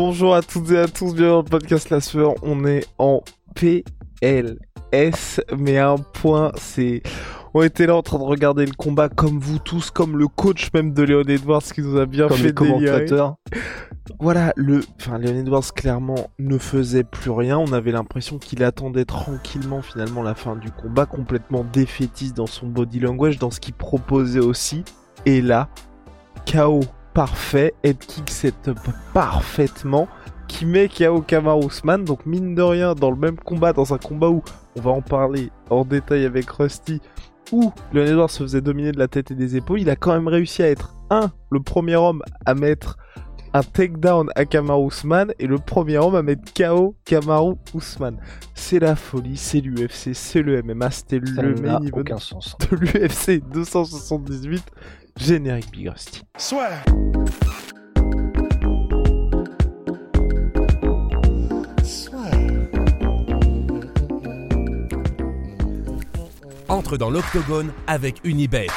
Bonjour à toutes et à tous, bienvenue dans le podcast La Sueur. On est en PLS, mais un point, c'est... On était là en train de regarder le combat comme vous tous, comme le coach même de Léon Edwards qui nous a bien comme fait les commentateurs. Voilà, le, enfin, Léon Edwards clairement ne faisait plus rien. On avait l'impression qu'il attendait tranquillement finalement la fin du combat, complètement défaitiste dans son body language, dans ce qu'il proposait aussi. Et là, KO parfait, head kick setup parfaitement, qui met KO Kamar Ousmane. Donc mine de rien, dans le même combat, dans un combat où on va en parler en détail avec Rusty, où Léon Edwards se faisait dominer de la tête et des épaules, il a quand même réussi à être un, le premier homme à mettre un takedown à Kamaru Ousmane et le premier homme à mettre KO Kamaru Ousmane. C'est la folie, c'est l'UFC, c'est le MMA, c'était le main event aucun sens. de l'UFC 278. Générique Big Rusty. Soit. Entre dans l'octogone avec Unibet.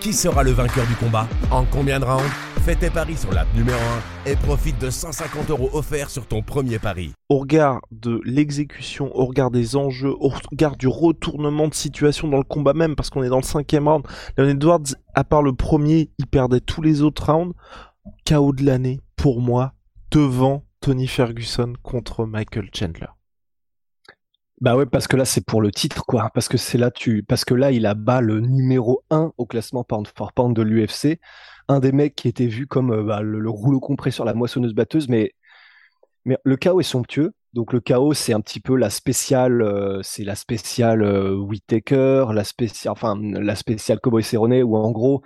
Qui sera le vainqueur du combat? En combien de rounds? Fais tes paris sur l'app numéro 1 et profite de 150 euros offerts sur ton premier pari. Au regard de l'exécution, au regard des enjeux, au regard du retournement de situation dans le combat même, parce qu'on est dans le cinquième round, Leon Edwards, à part le premier, il perdait tous les autres rounds. KO de l'année, pour moi, devant Tony Ferguson contre Michael Chandler. Bah ouais, parce que là, c'est pour le titre, quoi. Parce que c'est là, tu, parce que là, il abat le numéro 1 au classement pound for pound de l'UFC. Un des mecs qui était vu comme euh, bah, le, le rouleau compresseur, la moissonneuse batteuse, mais, mais le chaos est somptueux. Donc le chaos, c'est un petit peu la spéciale, euh, c'est la spéciale euh, Whittaker, la spéciale, enfin la spéciale Cowboy Cerrone, où en gros,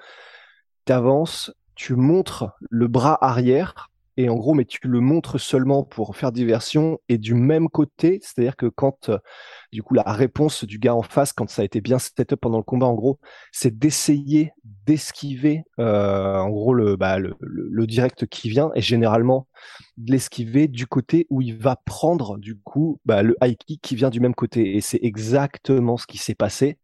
t'avances, tu montres le bras arrière, et en gros, mais tu le montres seulement pour faire diversion, et du même côté, c'est-à-dire que quand, euh, du coup, la réponse du gars en face, quand ça a été bien set up pendant le combat, en gros, c'est d'essayer d'esquiver, euh, en gros, le, bah, le, le, le direct qui vient, et généralement de l'esquiver du côté où il va prendre, du coup, bah, le high kick qui vient du même côté. Et c'est exactement ce qui s'est passé.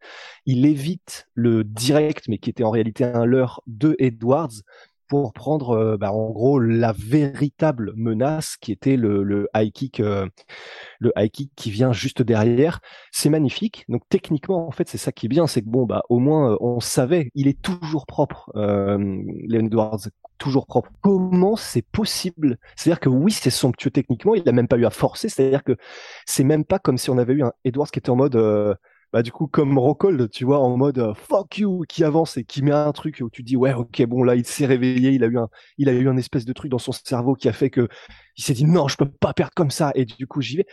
Il évite le direct, mais qui était en réalité un leurre de Edwards, pour prendre euh, bah, en gros la véritable menace qui était le, le high kick euh, le high kick qui vient juste derrière. C'est magnifique. Donc techniquement en fait c'est ça qui est bien c'est que bon bah au moins euh, on savait il est toujours propre Leon Edwards toujours propre. Comment c'est possible? C'est à dire que oui c'est somptueux techniquement il a même pas eu à forcer c'est à dire que c'est même pas comme si on avait eu un Edwards qui était en mode euh, bah du coup comme Rockhold, tu vois, en mode euh, fuck you, qui avance et qui met un truc où tu dis ouais ok bon là il s'est réveillé, il a eu un, il a eu un espèce de truc dans son cerveau qui a fait que il s'est dit non je peux pas perdre comme ça et du coup j'y vais.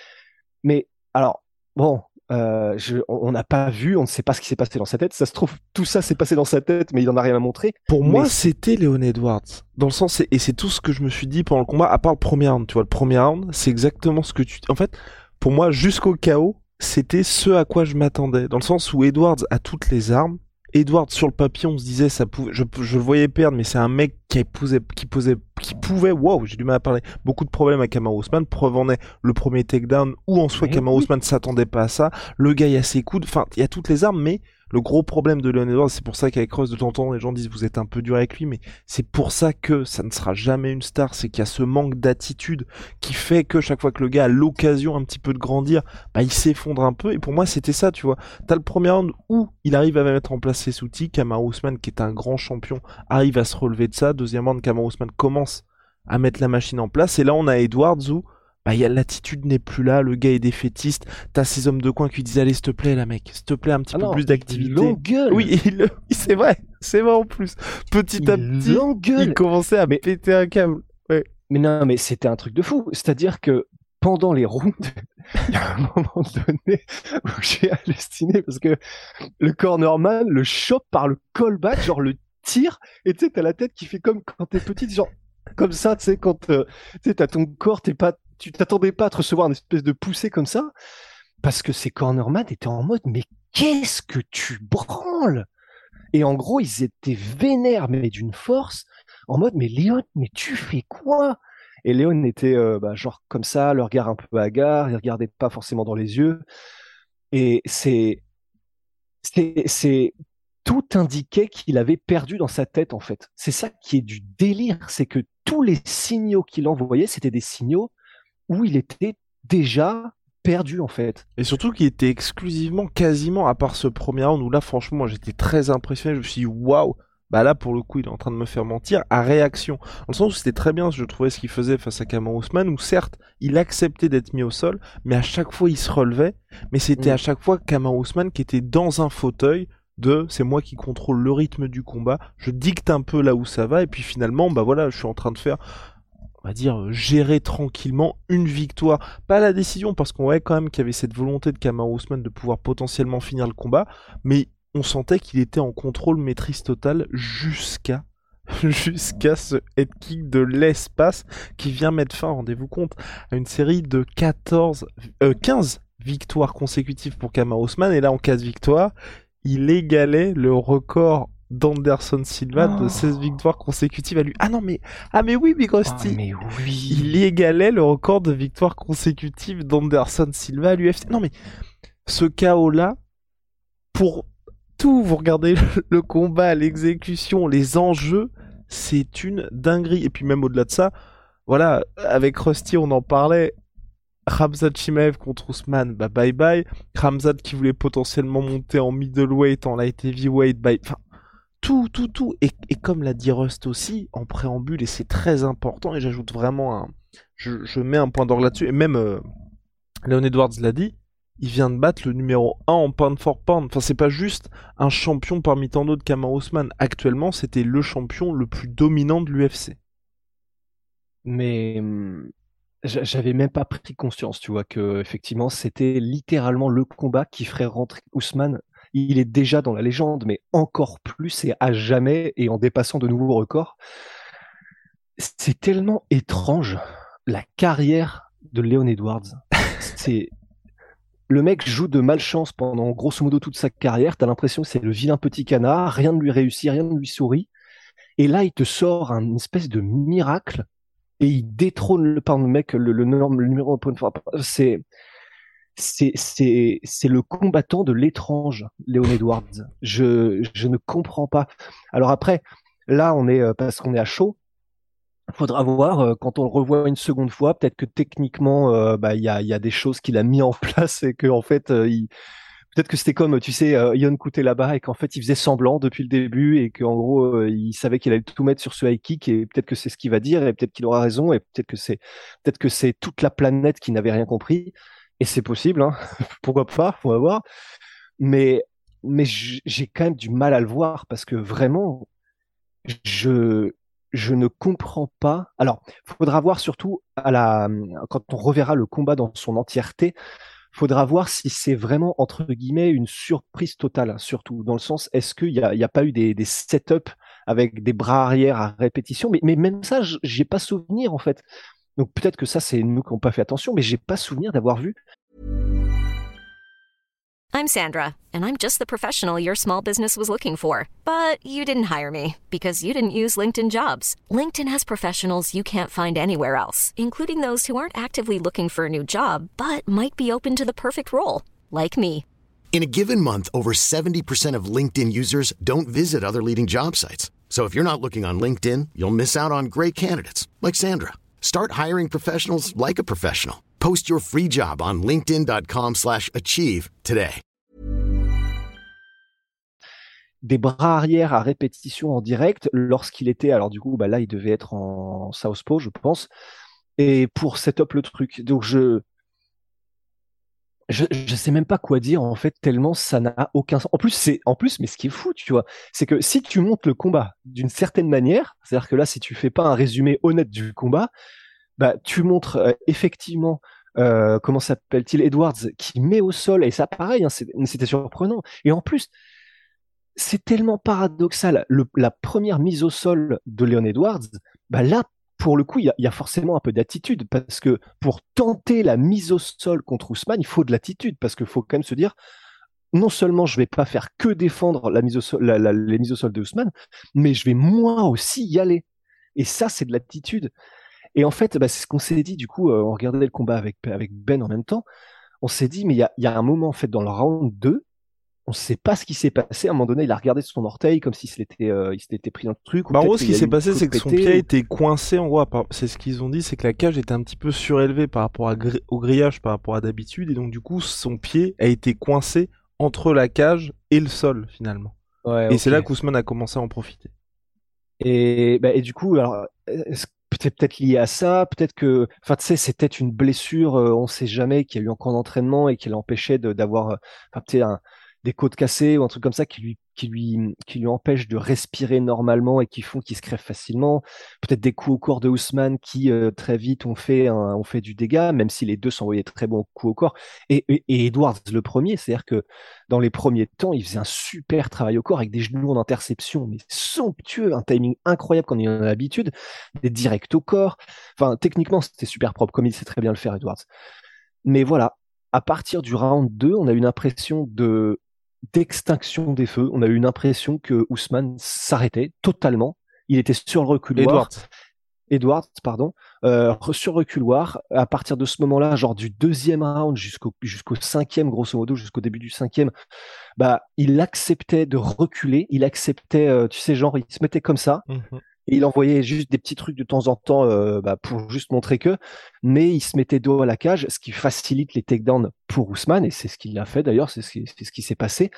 Mais alors bon, euh, je, on n'a pas vu, on ne sait pas ce qui s'est passé dans sa tête. Ça se trouve tout ça s'est passé dans sa tête, mais il en a rien à montrer. Pour Mais moi, c'était Léon Edwards. Dans le sens, et c'est tout ce que je me suis dit pendant le combat, à part le premier round. Tu vois, le premier round, c'est exactement ce que tu. En fait, pour moi, jusqu'au chaos, c'était ce à quoi je m'attendais. Dans le sens où Edwards a toutes les armes. Edwards sur le papier, on se disait ça pouvait, je, je le voyais perdre, mais c'est un mec qui posait, qui posait, qui pouvait, wow, j'ai du mal à parler, beaucoup de problèmes Kamaru Usman. Preuve en est le premier takedown où en soi oui. Usman s'attendait pas à ça. Le gars il a ses coudes, enfin il y a toutes les armes, mais le gros problème de Leon Edwards, c'est pour ça qu'avec Cross de temps en temps les gens disent vous êtes un peu dur avec lui, mais c'est pour ça que ça ne sera jamais une star, c'est qu'il y a ce manque d'attitude qui fait que chaque fois que le gars a l'occasion un petit peu de grandir, bah il s'effondre un peu. Et pour moi c'était ça, tu vois. T'as le premier round où il arrive à mettre en place ses outils, Kamaru Usman qui est un grand champion arrive à se relever de ça. Deuxième round, Kamaru Usman commence à mettre la machine en place. Et là on a Edwards où bah, l'attitude n'est plus là, le gars est défaitiste, t'as ces hommes de coin qui disent allez s'il te plaît là mec, s'il te plaît un petit Ah peu non, plus d'activité. l'engueule. Oui, le- c'est vrai, c'est vrai en plus. Petit à petit, il commençait à Mais- péter un câble. Mais non, mais c'était un truc de fou. C'est-à-dire que pendant les rounds, il y a un moment donné où j'ai halluciné parce que le cornerman le chope par le callback, genre le tire et tu sais, t'as la tête qui fait comme quand t'es petite, genre comme ça, tu sais, quand euh, t'as ton corps, t'es pas, tu t'attendais pas à te recevoir une espèce de poussée comme ça, parce que ces cornerman étaient en mode, mais qu'est-ce que tu branles? Et en gros, ils étaient vénères, mais d'une force, en mode, mais Léon, mais tu fais quoi? Et Léon était euh, bah, genre comme ça, le regard un peu hagard, il regardait pas forcément dans les yeux, et c'est c'est tout indiquait qu'il avait perdu dans sa tête en fait. C'est ça qui est du délire, c'est que tous les signaux qu'il envoyait, c'était des signaux où il était déjà perdu en fait. Et surtout qu'il était exclusivement, quasiment, à part ce premier round où là, franchement, moi j'étais très impressionné. Je me suis dit, waouh, bah là pour le coup, il est en train de me faire mentir à réaction. Dans le sens où c'était très bien, je trouvais ce qu'il faisait face à Kamar Ousmane, où certes, il acceptait d'être mis au sol, mais à chaque fois il se relevait. Mais c'était mm. à chaque fois Kamar Ousmane qui était dans un fauteuil de c'est moi qui contrôle le rythme du combat, je dicte un peu là où ça va, et puis finalement, bah voilà, je suis en train de faire on va dire, gérer tranquillement une victoire. Pas la décision, parce qu'on voyait quand même qu'il y avait cette volonté de Kamar Ousmane de pouvoir potentiellement finir le combat, mais on sentait qu'il était en contrôle maîtrise totale jusqu'à jusqu'à ce head kick de l'espace qui vient mettre fin, rendez-vous compte, à une série de 14, 15 euh, victoires consécutives pour Kamar Ousmane, et là en 15 victoires, il égalait le record d'Anderson Silva de 16 victoires consécutives à lui. Ah non, mais, ah mais oui, Big Rusty. Mais oui. Il égalait le record de victoires consécutives d'Anderson Silva à l'UFC. Non, mais ce chaos-là, pour tout, vous regardez le, combat, l'exécution, les enjeux, c'est une dinguerie. Et puis même au-delà de ça, voilà, avec Rusty, on en parlait. Ramzat Chimaev contre Ousmane, bah bye bye. Ramzat qui voulait potentiellement monter en middleweight, en light heavyweight, bye. Enfin, tout, tout, tout. Et, comme l'a dit Rust aussi, en préambule, et c'est très important, et j'ajoute vraiment un. Je, mets un point d'orgue là-dessus, et même euh, Leon Edwards l'a dit, il vient de battre le numéro 1 en pound for pound. Enfin, c'est pas juste un champion parmi tant d'autres Kamar Ousmane. Actuellement, c'était le champion le plus dominant de l'UFC. Mais hum, j'avais même pas pris conscience, tu vois, que effectivement, c'était littéralement le combat qui ferait rentrer Ousmane il est déjà dans la légende, mais encore plus et à jamais et en dépassant de nouveaux records. C'est tellement étrange la carrière de Léon Edwards. C'est le mec joue de malchance pendant grosso modo toute sa carrière. T'as l'impression que c'est le vilain petit canard, rien ne lui réussit, rien ne lui sourit. Et là, il te sort un espèce de miracle et il détrône le, pardon, mec, le, le, le numéro C'est c'est le combattant de l'étrange, Léon Edwards. Je, je ne comprends pas. Alors après, là, on est euh, parce qu'on est à chaud. Faudra voir euh, quand on le revoit une seconde fois. Peut-être que techniquement, euh, bah, il y, a, y, a, des choses qu'il a mis en place et que en fait, il... peut-être que c'était comme, tu sais, Ion Couté là-bas et qu'en fait, il faisait semblant depuis le début et qu'en gros, il savait qu'il allait tout mettre sur ce high kick et peut-être que c'est ce qu'il va dire et peut-être qu'il aura raison et peut-être que c'est peut-être que c'est toute la planète qui n'avait rien compris et c'est possible, hein. pourquoi pas, on va voir. Mais, mais j'ai quand même du mal à le voir parce que vraiment, je, je ne comprends pas. Alors, faudra voir surtout à la, quand on reverra le combat dans son entièreté, faudra voir si c'est vraiment entre guillemets une surprise totale, surtout dans le sens est-ce qu'il n'y a, a, pas eu des, des setups avec des bras arrière à répétition, mais, mais même ça, j'ai pas souvenir en fait. Donc peut-être que ça, c'est nous qui n'avons pas fait attention, mais j'ai pas souvenir d'avoir vu. I'm Sandra, and I'm just the professional your small business was looking for. But you didn't hire me because you didn't use LinkedIn jobs. LinkedIn has professionals you can't find anywhere else, including those who aren't actively looking for a new job, but might be open to the perfect role, like me. In a given month, over 70% of LinkedIn users don't visit other leading job sites. So if you're not looking on LinkedIn, you'll miss out on great candidates like Sandra. Start hiring professionals like a professional. Post your free job on linkedin.com/achieve today. Des bras arrière à répétition en direct lorsqu'il était alors du coup bah là il devait être en southpaw je pense et pour setup le truc. Donc je je, je sais même pas quoi dire en fait tellement ça n'a aucun sens. En plus c'est en plus mais ce qui est fou tu vois c'est que si tu montes le combat d'une certaine manière c'est-à-dire que là si tu fais pas un résumé honnête du combat bah tu montres euh, effectivement euh, comment s'appelle-t-il Edwards qui met au sol et ça pareil hein, c'était surprenant et en plus c'est tellement paradoxal. la première mise au sol de Leon Edwards, bah là, pour le coup, il y, a forcément un peu d'attitude parce que pour tenter la mise au sol contre Ousmane, il faut de l'attitude parce qu'il faut quand même se dire non seulement je vais pas faire que défendre la mise au sol, les mises au sol de Ousmane, mais je vais moi aussi y aller. Et ça, c'est de l'attitude. Et en fait, bah, c'est ce qu'on s'est dit, du coup, euh, on regardait le combat avec, Ben en même temps. On s'est dit, mais il y a, y a, un moment, en fait, dans le round 2, on ne sait pas ce qui s'est passé. À un moment donné, il a regardé son orteil comme s'il s'était euh, pris un truc. Bah, en gros, ce qui s'est passé, c'est que son pied était coincé. En gros, c'est ce qu'ils ont dit, c'est que la cage était un petit peu surélevée par rapport au grillage, par rapport à d'habitude, et donc du coup, son pied a été coincé entre la cage et le sol finalement. et c'est là qu'Ousmane a commencé à en profiter. Et, bah, et du coup, alors, peut-être peut-être lié à ça, peut-être que, enfin, tu sais, c'était une blessure, euh, on sait jamais, qui a eu encore d'entraînement et qui l'empêchait d'avoir, euh, enfin, un des côtes cassées ou un truc comme ça qui lui qui lui qui lui empêchent de respirer normalement et qui font qu'il se crève facilement. Peut-être des coups au corps de Ousmane qui euh, très vite ont fait ont fait du dégât, même si les deux s'envoyaient très bons coups au corps. Et, et, Edwards le premier, c'est-à-dire que dans les premiers temps, il faisait un super travail au corps avec des genoux en interception, mais somptueux, un timing incroyable quand il en a l'habitude, des directs au corps. Enfin, techniquement, c'était super propre, comme il sait très bien le faire, Edwards. Mais voilà, à partir du round 2, on a une impression de d'extinction des feux. On a eu une impression que Ousmane s'arrêtait totalement. Il était sur le reculoir. Edwards. Edwards, pardon, euh, sur reculoir. À partir de ce moment-là, genre du deuxième round jusqu'au jusqu'au cinquième, grosso modo, jusqu'au début du cinquième, bah il acceptait de reculer. Il acceptait, euh, tu sais, genre il se mettait comme ça. Mhm et il envoyait juste des petits trucs de temps en temps euh, bah, pour juste montrer que, mais il se mettait dos à la cage, ce qui facilite les takedowns pour Ousmane, et c'est ce qu'il a fait d'ailleurs, c'est ce qui, ce qui s'est passé.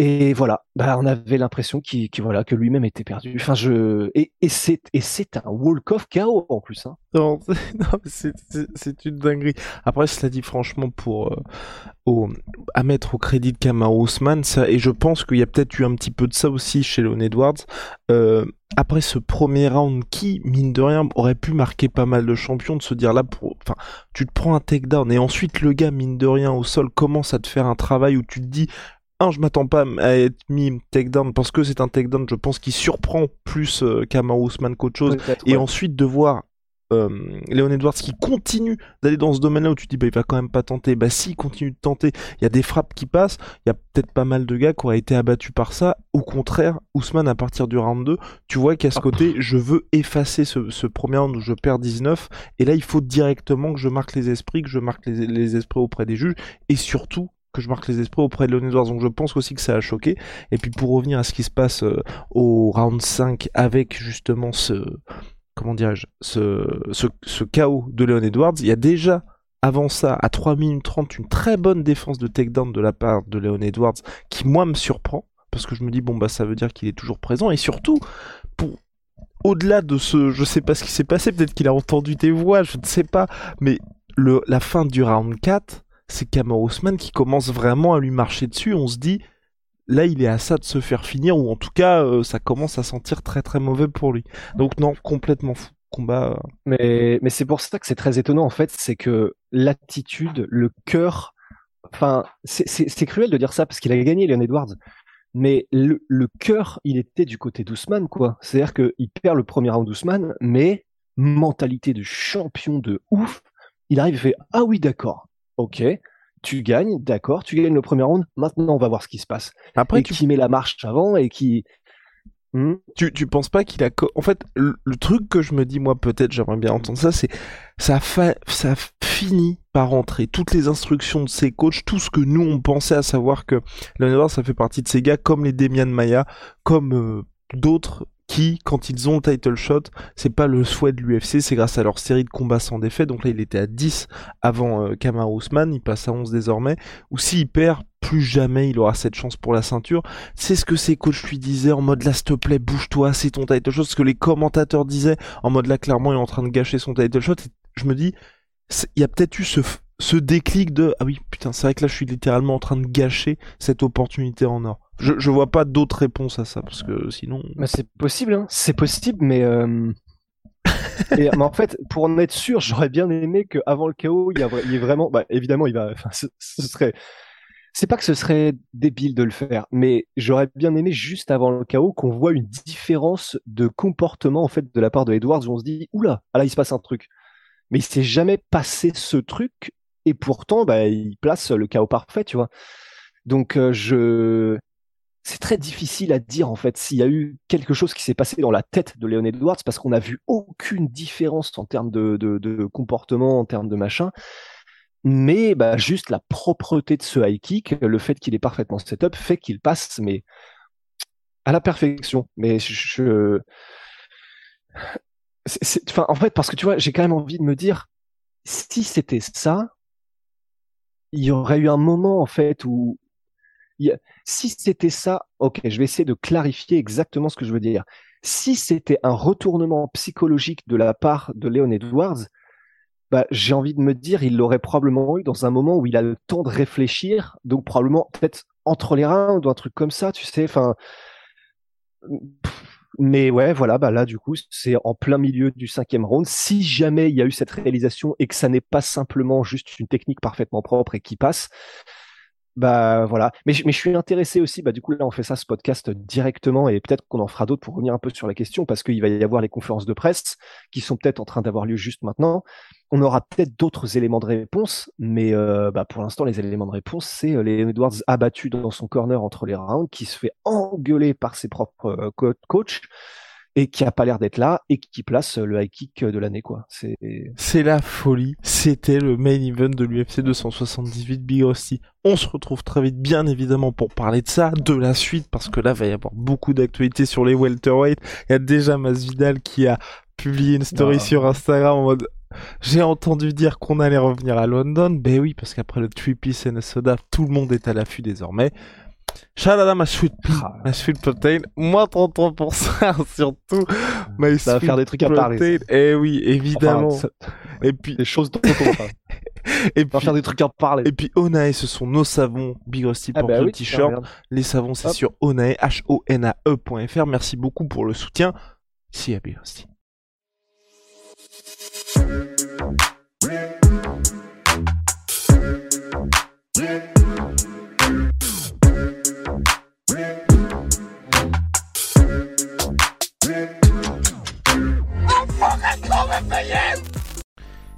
Et voilà, bah, on avait l'impression voilà, que lui-même était perdu. Enfin, je et, et c'est un walk of chaos en plus. Hein. Non, c'est, une dinguerie. Après, cela dit franchement pour euh, au, à mettre au crédit de Kamau Ousmane, ça et je pense qu'il y a peut-être eu un petit peu de ça aussi chez Leon Edwards. Euh, après ce premier round qui, mine de rien, aurait pu marquer pas mal de champions, de se dire là, pour, tu te prends un takedown et ensuite le gars, mine de rien, au sol, commence à te faire un travail où tu te dis, un, je m'attends pas à être mis takedown parce que c'est un takedown, je pense, qui surprend plus euh, Kamau Ousmane qu'autre chose. Et ensuite de voir euh, Léon Edwards qui continue d'aller dans ce domaine-là où tu te dis bah il va quand même pas tenter. Bah si, il continue de tenter. Il y a des frappes qui passent. Il y a peut-être pas mal de gars qui auraient été abattus par ça. Au contraire, Ousmane à partir du round 2, tu vois qu'à ce ah. côté, je veux effacer ce, premier round où je perds 19. Et là, il faut directement que je marque les esprits, que je marque les esprits auprès des juges et surtout que je marque les esprits auprès de Leon Edwards. Donc je pense aussi que ça a choqué. Et puis pour revenir à ce qui se passe euh, au round 5 avec justement ce comment dirais-je ce, ce, chaos de Leon Edwards, il y a déjà avant ça, à 3 minutes 30, une très bonne défense de takedown de la part de Leon Edwards qui moi me surprend parce que je me dis bon bah ça veut dire qu'il est toujours présent et surtout pour au-delà de ce je sais pas ce qui s'est passé, peut-être qu'il a entendu tes voix, je ne sais pas, mais le, la fin du round 4 c'est Kamar Ousmane qui commence vraiment à lui marcher dessus. On se dit, là, il est à ça de se faire finir, ou en tout cas, euh, ça commence à sentir très très mauvais pour lui. Donc non, complètement fou. Combat. Euh. Mais, mais c'est pour ça que c'est très étonnant, en fait, c'est que l'attitude, le cœur, enfin, c'est cruel de dire ça parce qu'il a gagné, Leon Edwards. Mais le, le cœur, il était du côté d'Ousmane, quoi. C'est-à-dire qu'il perd le premier round d'Ousmane, mais mentalité de champion de ouf, il arrive et fait Ah oui, d'accord, ok, tu gagnes, d'accord, tu gagnes le premier round, maintenant on va voir ce qui se passe. Après, tu... qui met la marche avant et qui... Hmm? Tu, tu penses pas qu'il a... En fait, le, truc que je me dis, moi peut-être, j'aimerais bien entendre ça, c'est ça, ça finit par rentrer toutes les instructions de ses coachs, tout ce que nous on pensait à savoir que le ça fait partie de ces gars comme les Demian Maya, comme euh, d'autres qui, quand ils ont le title shot, c'est pas le souhait de l'UFC, c'est grâce à leur série de combats sans défaite. Donc là, il était à 10 avant euh, Kamar Ousmane, il passe à 11 désormais. Ou s'il perd, plus jamais il aura cette chance pour la ceinture. C'est ce que ses coachs lui disaient en mode là, s'il te plaît, bouge-toi, c'est ton title shot. Ce que les commentateurs disaient en mode là, clairement, il est en train de gâcher son title shot. je me dis, il y a peut-être eu ce, ce déclic de ah oui, putain, c'est vrai que là, je suis littéralement en train de gâcher cette opportunité en or. Je, je vois pas d'autres réponses à ça parce que sinon. Mais c'est possible, hein. c'est possible, mais. Euh... mais en fait, pour en être sûr, j'aurais bien aimé qu'avant le chaos, il y, a, il y ait vraiment. Bah, évidemment, il va. Enfin, ce, serait. c'est pas que ce serait débile de le faire, mais j'aurais bien aimé juste avant le chaos qu'on voit une différence de comportement en fait de la part de Edwards où on se dit oula, ah là il se passe un truc. Mais il s'est jamais passé ce truc et pourtant bah, il place le chaos parfait, tu vois. Donc euh, je c'est très difficile à dire en fait s'il y a eu quelque chose qui s'est passé dans la tête de Leon Edwards parce qu'on n'a vu aucune différence en termes de, de comportement, en termes de machin mais bah, juste la propreté de ce high kick, le fait qu'il est parfaitement setup, fait qu'il passe, mais à la perfection. Mais je, enfin, en fait, parce que tu vois, j'ai quand même envie de me dire, si c'était ça, il y aurait eu un moment en fait où, si c'était ça, ok, je vais essayer de clarifier exactement ce que je veux dire. Si c'était un retournement psychologique de la part de Leon Edwards, bah, j'ai envie de me dire, il l'aurait probablement eu dans un moment où il a le temps de réfléchir, donc probablement peut-être entre les reins ou un truc comme ça, tu sais. Enfin, mais ouais, voilà, bah là du coup, c'est en plein milieu du cinquième round. Si jamais il y a eu cette réalisation et que ça n'est pas simplement juste une technique parfaitement propre et qui passe, bah voilà. Mais, je suis intéressé aussi, bah du coup là on fait ça ce podcast directement et peut-être qu'on en fera d'autres pour revenir un peu sur la question parce qu'il va y avoir les conférences de presse qui sont peut-être en train d'avoir lieu juste maintenant. On aura peut-être d'autres éléments de réponse, mais euh, bah, pour l'instant les éléments de réponse c'est euh, les Edwards abattu dans son corner entre les rounds, qui se fait engueuler par ses propres euh, coachs et qui a pas l'air d'être là et qui place le high kick de l'année quoi. C'est c'est la folie. C'était le main event de l'UFC 278 Big Rusty. On se retrouve très vite bien évidemment pour parler de ça, de la suite parce que là va y avoir beaucoup d'actualités sur les welterweight. Il y a déjà Masvidal qui a publié une story ah. sur Instagram en mode j'ai entendu dire qu'on allait revenir à London. Ben oui, parce qu'après le Three Piece and a Soda, tout le monde est à l'affût désormais. Shalala ma sweet ah. ma sweet protein, moins 33% surtout. Ça va faire des trucs à parler. Eh oui, évidemment. Et puis des choses parle. Et puis, faire des trucs à parler. Et puis Onae, ce sont nos savons Big Rusty ah pour bah le t-shirt. Les savons, c'est sur onae, h o n a e.fr. Merci beaucoup pour le soutien. Si à Big Rusty. I'm fucking coming for you!